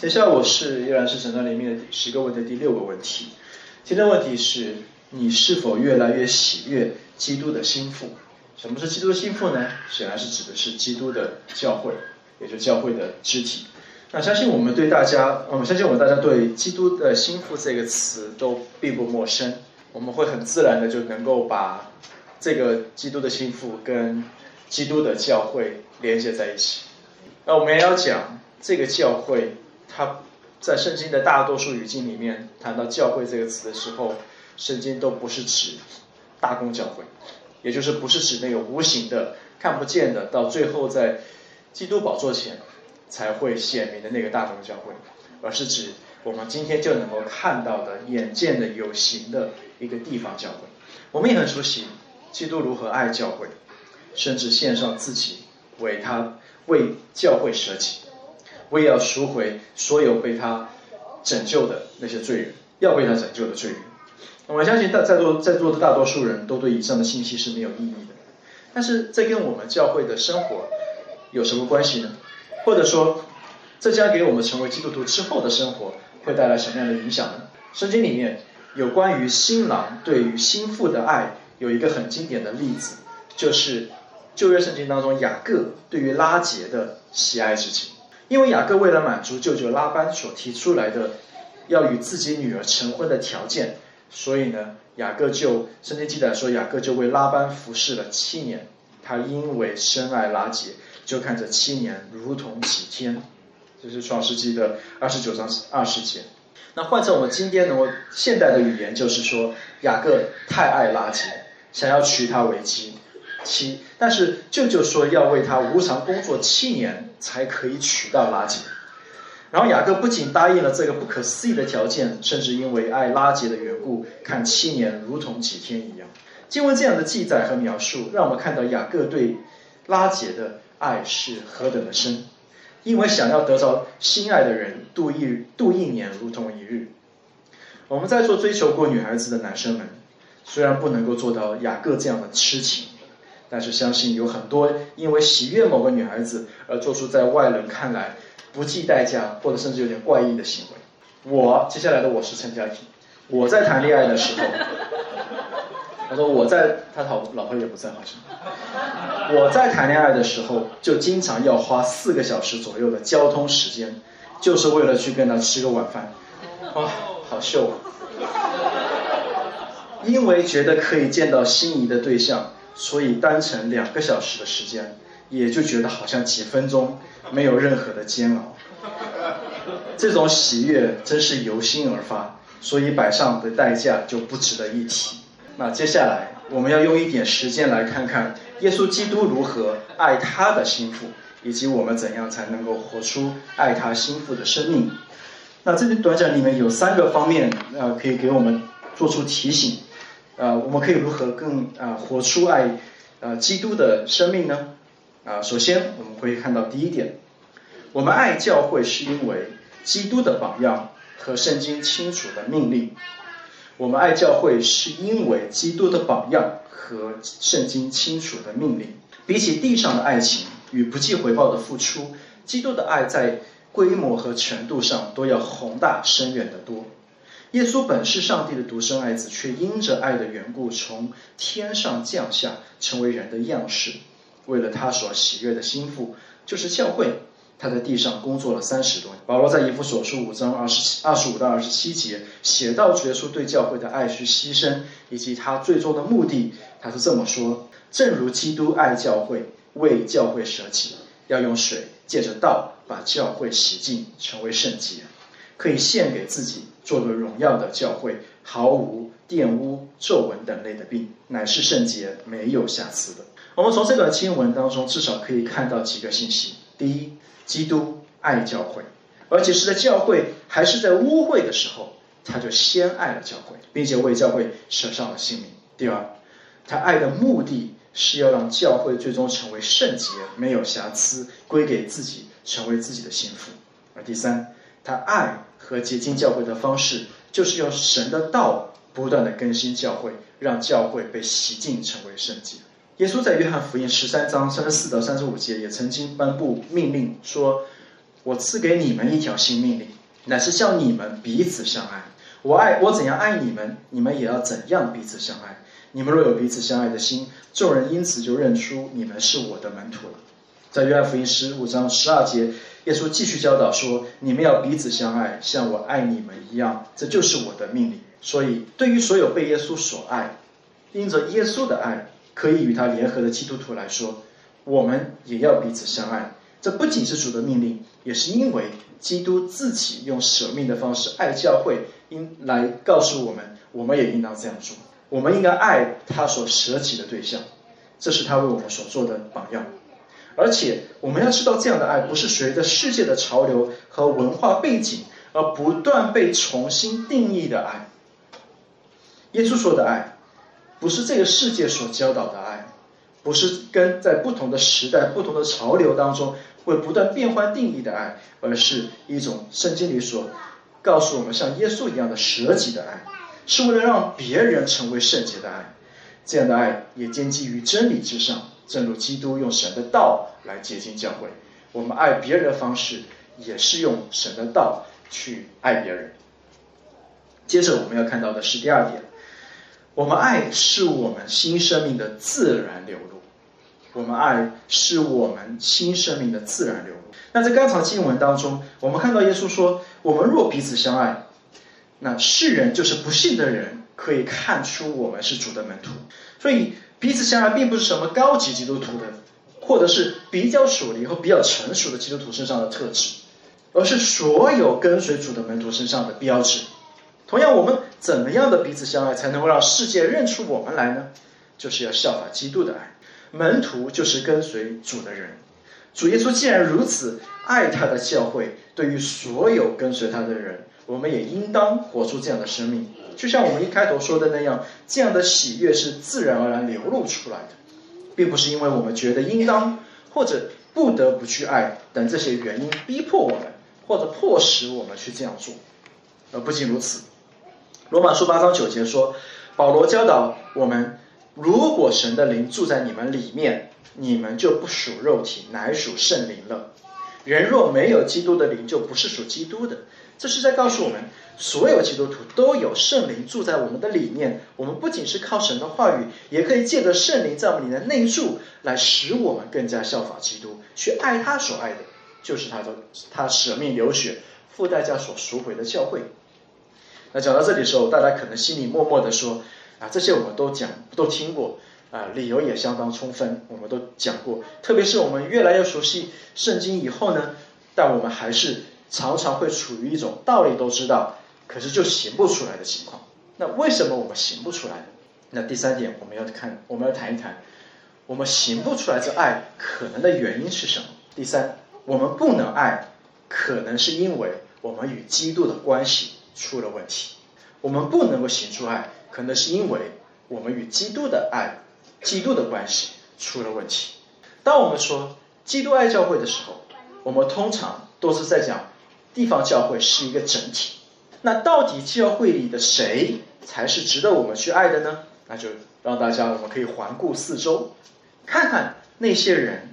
接下来我是依然是诊断里面的十个问题第六个问题。今天问题是你是否越来越喜悦基督的心腹？什么是基督的心腹呢？显然是指的是基督的教会，也就教会的肢体。那相信我们对大家，我们相信我们大家对基督的心腹这个词都并不陌生。我们会很自然的就能够把这个基督的心腹跟基督的教会连接在一起。那我们也要讲这个教会，他在圣经的大多数语境里面谈到教会这个词的时候，圣经都不是指大公教会，也就是不是指那个无形的、看不见的，到最后在基督宝座前才会显明的那个大公教会，而是指我们今天就能够看到的、眼见的、有形的一个地方教会。我们也很熟悉基督如何爱教会，甚至献上自己为他。为教会舍己，我也要赎回所有被他拯救的那些罪人，要被他拯救的罪人。我相信大在座在座的大多数人都对以上的信息是没有意义的。但是这跟我们教会的生活有什么关系呢？或者说，这将给我们成为基督徒之后的生活会带来什么样的影响呢？圣经里面有关于新郎对于新妇的爱有一个很经典的例子，就是。旧约圣经当中，雅各对于拉结的喜爱之情，因为雅各为了满足舅舅拉班所提出来的要与自己女儿成婚的条件，所以呢，雅各就圣经记载说，雅各就为拉班服侍了七年。他因为深爱拉结，就看着七年如同几天。这是创世纪的二十九章二十节。那换成我们今天的现代的语言，就是说雅各太爱拉结，想要娶她为妻。七，但是舅舅说要为他无偿工作七年才可以娶到拉杰，然后雅各不仅答应了这个不可思议的条件，甚至因为爱拉杰的缘故，看七年如同几天一样。经文这样的记载和描述，让我们看到雅各对拉杰的爱是何等的深，因为想要得到心爱的人，度一度一年如同一日。我们在座追求过女孩子的男生们，虽然不能够做到雅各这样的痴情。但是相信有很多因为喜悦某个女孩子而做出在外人看来不计代价或者甚至有点怪异的行为。我接下来的我是陈佳婷，我在谈恋爱的时候，他说我在他老老婆也不在好像，我在谈恋爱的时候就经常要花四个小时左右的交通时间，就是为了去跟他吃个晚饭，哇，好秀啊！因为觉得可以见到心仪的对象。所以单程两个小时的时间，也就觉得好像几分钟，没有任何的煎熬。这种喜悦真是由心而发，所以摆上的代价就不值得一提。那接下来我们要用一点时间来看看耶稣基督如何爱他的心腹，以及我们怎样才能够活出爱他心腹的生命。那这篇短讲里面有三个方面，呃，可以给我们做出提醒。呃，我们可以如何更啊活出爱，呃基督的生命呢？啊，首先我们会看到第一点，我们爱教会是因为基督的榜样和圣经清楚的命令。我们爱教会是因为基督的榜样和圣经清楚的命令。比起地上的爱情与不计回报的付出，基督的爱在规模和程度上都要宏大深远得多。耶稣本是上帝的独生爱子，却因着爱的缘故，从天上降下，成为人的样式，为了他所喜悦的心腹，就是教会。他在地上工作了三十多年。保罗在以弗所书五章二十七、二十五到二十七节写到主耶稣对教会的爱是牺牲，以及他最终的目的。他是这么说：正如基督爱教会，为教会舍己，要用水借着道把教会洗净，成为圣洁。可以献给自己，做个荣耀的教会，毫无玷污、皱纹等类的病，乃是圣洁、没有瑕疵的。我们从这段经文当中，至少可以看到几个信息：第一，基督爱教会，而且是在教会还是在污秽的时候，他就先爱了教会，并且为教会舍上了性命；第二，他爱的目的是要让教会最终成为圣洁、没有瑕疵，归给自己，成为自己的心腹；而第三，他爱。和洁净教会的方式，就是用神的道不断的更新教会，让教会被洗净成为圣洁。耶稣在约翰福音十三章三十四到三十五节也曾经颁布命令说：“我赐给你们一条新命令，乃是叫你们彼此相爱。我爱我怎样爱你们，你们也要怎样彼此相爱。你们若有彼此相爱的心，众人因此就认出你们是我的门徒了。在约翰福音十五章十二节，耶稣继续教导说：“你们要彼此相爱，像我爱你们一样，这就是我的命令。”所以，对于所有被耶稣所爱、因着耶稣的爱可以与他联合的基督徒来说，我们也要彼此相爱。这不仅是主的命令，也是因为基督自己用舍命的方式爱教会，应来告诉我们，我们也应当这样做。我们应该爱他所舍己的对象，这是他为我们所做的榜样。而且，我们要知道，这样的爱不是随着世界的潮流和文化背景而不断被重新定义的爱。耶稣说的爱，不是这个世界所教导的爱。不是跟在不同的时代、不同的潮流当中会不断变换定义的爱，而是一种圣经里所告诉我们像耶稣一样的舍己的爱，是为了让别人成为圣洁的爱。这样的爱也建基于真理之上，正如基督用神的道来接近教会。我们爱别人的方式也是用神的道去爱别人。接着我们要看到的是第二点。我们爱是我们新生命的自然流露，我们爱是我们新生命的自然流露。那在刚才经文当中，我们看到耶稣说：“我们若彼此相爱，那世人就是不信的人，可以看出我们是主的门徒。”所以彼此相爱并不是什么高级基督徒的，或者是比较属灵和比较成熟的基督徒身上的特质，而是所有跟随主的门徒身上的标志。同样，我们怎么样的彼此相爱，才能够让世界认出我们来呢？就是要效法基督的爱。门徒就是跟随主的人。主耶稣既然如此爱他的教会，对于所有跟随他的人，我们也应当活出这样的生命。就像我们一开头说的那样，这样的喜悦是自然而然流露出来的，并不是因为我们觉得应当或者不得不去爱等这些原因逼迫我们，或者迫使我们去这样做。而不仅如此。罗马书八章九节说，保罗教导我们：如果神的灵住在你们里面，你们就不属肉体，乃属圣灵了。人若没有基督的灵，就不是属基督的。这是在告诉我们，所有基督徒都有圣灵住在我们的里面。我们不仅是靠神的话语，也可以借着圣灵在我们里面内住，来使我们更加效法基督，去爱他所爱的，就是他的他舍命流血、付代价所赎回的教会。那讲到这里的时候，大家可能心里默默的说：“啊，这些我们都讲，都听过，啊，理由也相当充分，我们都讲过。特别是我们越来越熟悉圣经以后呢，但我们还是常常会处于一种道理都知道，可是就行不出来的情况。那为什么我们行不出来呢？那第三点，我们要看，我们要谈一谈，我们行不出来这爱可能的原因是什么？第三，我们不能爱，可能是因为我们与基督的关系。”出了问题，我们不能够行出爱，可能是因为我们与基督的爱、基督的关系出了问题。当我们说基督爱教会的时候，我们通常都是在讲地方教会是一个整体。那到底教会里的谁才是值得我们去爱的呢？那就让大家我们可以环顾四周，看看那些人，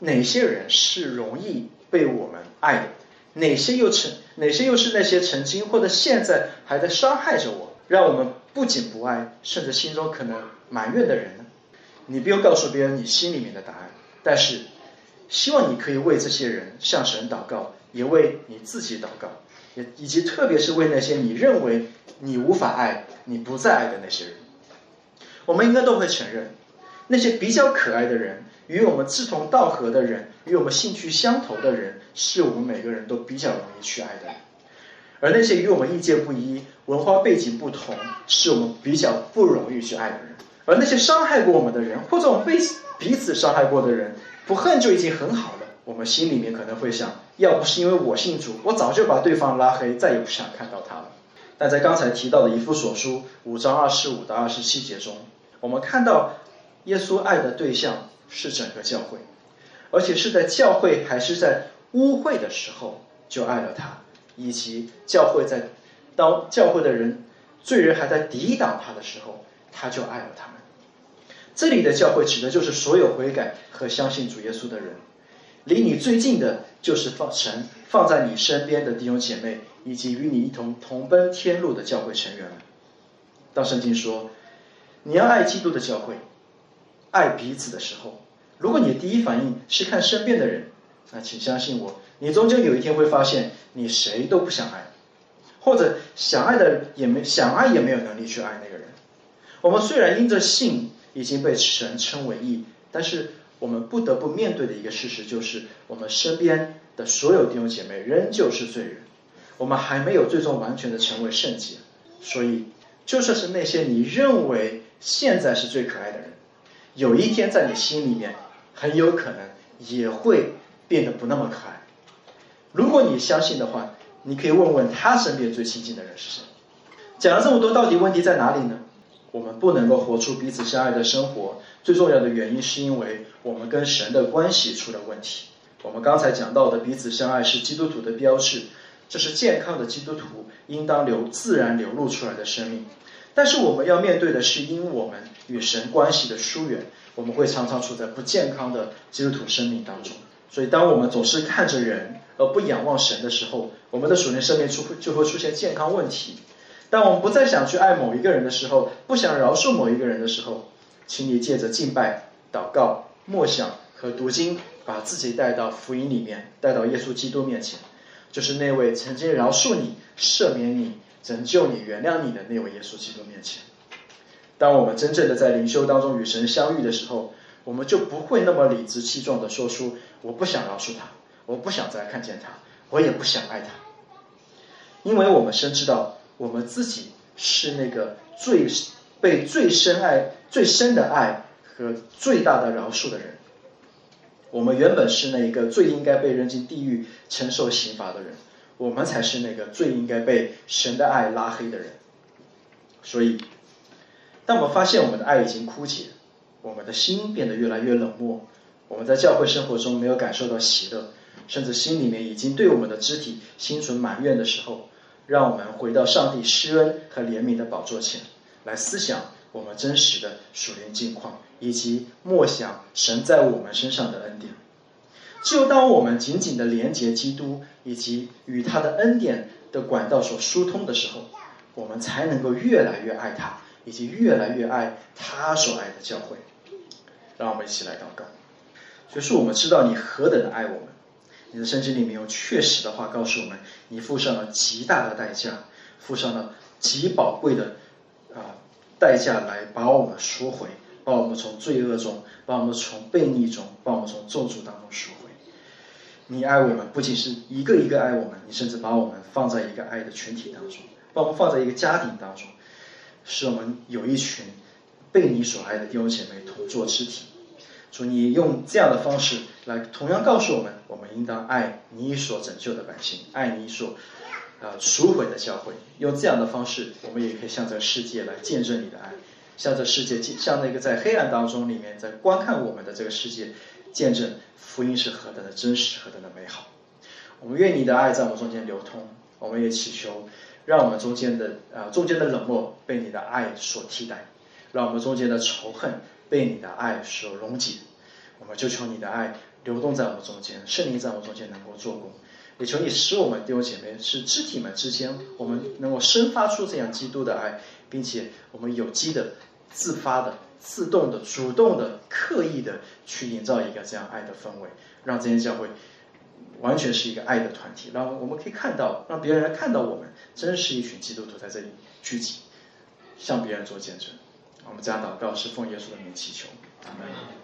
哪些人是容易被我们爱的。哪些又曾哪些又是那些曾经或者现在还在伤害着我，让我们不仅不爱，甚至心中可能埋怨的人呢？你不用告诉别人你心里面的答案，但是希望你可以为这些人向神祷告，也为你自己祷告，也以及特别是为那些你认为你无法爱、你不再爱的那些人。我们应该都会承认，那些比较可爱的人。与我们志同道合的人，与我们兴趣相投的人，是我们每个人都比较容易去爱的人；而那些与我们意见不一、文化背景不同，是我们比较不容易去爱的人。而那些伤害过我们的人，或者我们被彼此伤害过的人，不恨就已经很好了。我们心里面可能会想：要不是因为我信主，我早就把对方拉黑，再也不想看到他了。但在刚才提到的《以弗所书》五章二十五到二十七节中，我们看到耶稣爱的对象。是整个教会，而且是在教会还是在污秽的时候就爱了他，以及教会在当教会的人罪人还在抵挡他的时候，他就爱了他们。这里的教会指的就是所有悔改和相信主耶稣的人。离你最近的就是放神放在你身边的弟兄姐妹，以及与你一同同奔天路的教会成员们。当圣经说你要爱基督的教会，爱彼此的时候，如果你的第一反应是看身边的人，那请相信我，你终究有一天会发现你谁都不想爱，或者想爱的也没想爱也没有能力去爱那个人。我们虽然因着信已经被神称为义，但是。我们不得不面对的一个事实就是，我们身边的所有弟兄姐妹仍旧是罪人，我们还没有最终完全的成为圣洁。所以，就算是那些你认为现在是最可爱的人，有一天在你心里面，很有可能也会变得不那么可爱。如果你相信的话，你可以问问他身边最亲近的人是谁。讲了这么多，到底问题在哪里呢？我们不能够活出彼此相爱的生活，最重要的原因是因为我们跟神的关系出了问题。我们刚才讲到的彼此相爱是基督徒的标志，这是健康的基督徒应当流自然流露出来的生命。但是我们要面对的是因我们与神关系的疏远，我们会常常处在不健康的基督徒生命当中。所以，当我们总是看着人而不仰望神的时候，我们的属灵生命出就会出现健康问题。当我们不再想去爱某一个人的时候，不想饶恕某一个人的时候，请你借着敬拜、祷告、默想和读经，把自己带到福音里面，带到耶稣基督面前，就是那位曾经饶恕你、赦免你、拯救你、原谅你的那位耶稣基督面前。当我们真正的在灵修当中与神相遇的时候，我们就不会那么理直气壮的说出“我不想饶恕他，我不想再看见他，我也不想爱他”，因为我们深知道。我们自己是那个最被最深爱、最深的爱和最大的饶恕的人。我们原本是那一个最应该被扔进地狱承受刑罚的人，我们才是那个最应该被神的爱拉黑的人。所以，当我们发现我们的爱已经枯竭，我们的心变得越来越冷漠，我们在教会生活中没有感受到喜乐，甚至心里面已经对我们的肢体心存埋怨的时候。让我们回到上帝施恩和怜悯的宝座前来思想我们真实的属灵境况，以及默想神在我们身上的恩典。只有当我们紧紧的连接基督以及与他的恩典的管道所疏通的时候，我们才能够越来越爱他，以及越来越爱他所爱的教会。让我们一起来祷告。就是我们知道你何等的爱我们。你的圣经里面有确实的话告诉我们，你付上了极大的代价，付上了极宝贵的啊代价来把我们赎回，把我们从罪恶中，把我们从悖逆中，把我们从咒诅当中赎回。你爱我们，不仅是一个一个爱我们，你甚至把我们放在一个爱的群体当中，把我们放在一个家庭当中，使我们有一群被你所爱的弟兄姐妹同坐肢体。主，你用这样的方式来同样告诉我们，我们应当爱你所拯救的百姓，爱你所啊赎回的教会。用这样的方式，我们也可以向这个世界来见证你的爱，向这世界，向那个在黑暗当中里面在观看我们的这个世界，见证福音是何等的真实，何等的美好。我们愿你的爱在我们中间流通，我们也祈求，让我们中间的啊中间的冷漠被你的爱所替代，让我们中间的仇恨。被你的爱所溶解，我们就求你的爱流动在我们中间，圣灵在我们中间能够做工，也求你使我们弟兄姐妹是肢体们之间，我们能够生发出这样基督的爱，并且我们有机的、自发的、自动的、主动的、刻意的去营造一个这样爱的氛围，让这些教会完全是一个爱的团体，让我们可以看到，让别人看到我们真是一群基督徒在这里聚集，向别人做见证。我们这样祷告是奉耶稣的名祈求，阿门。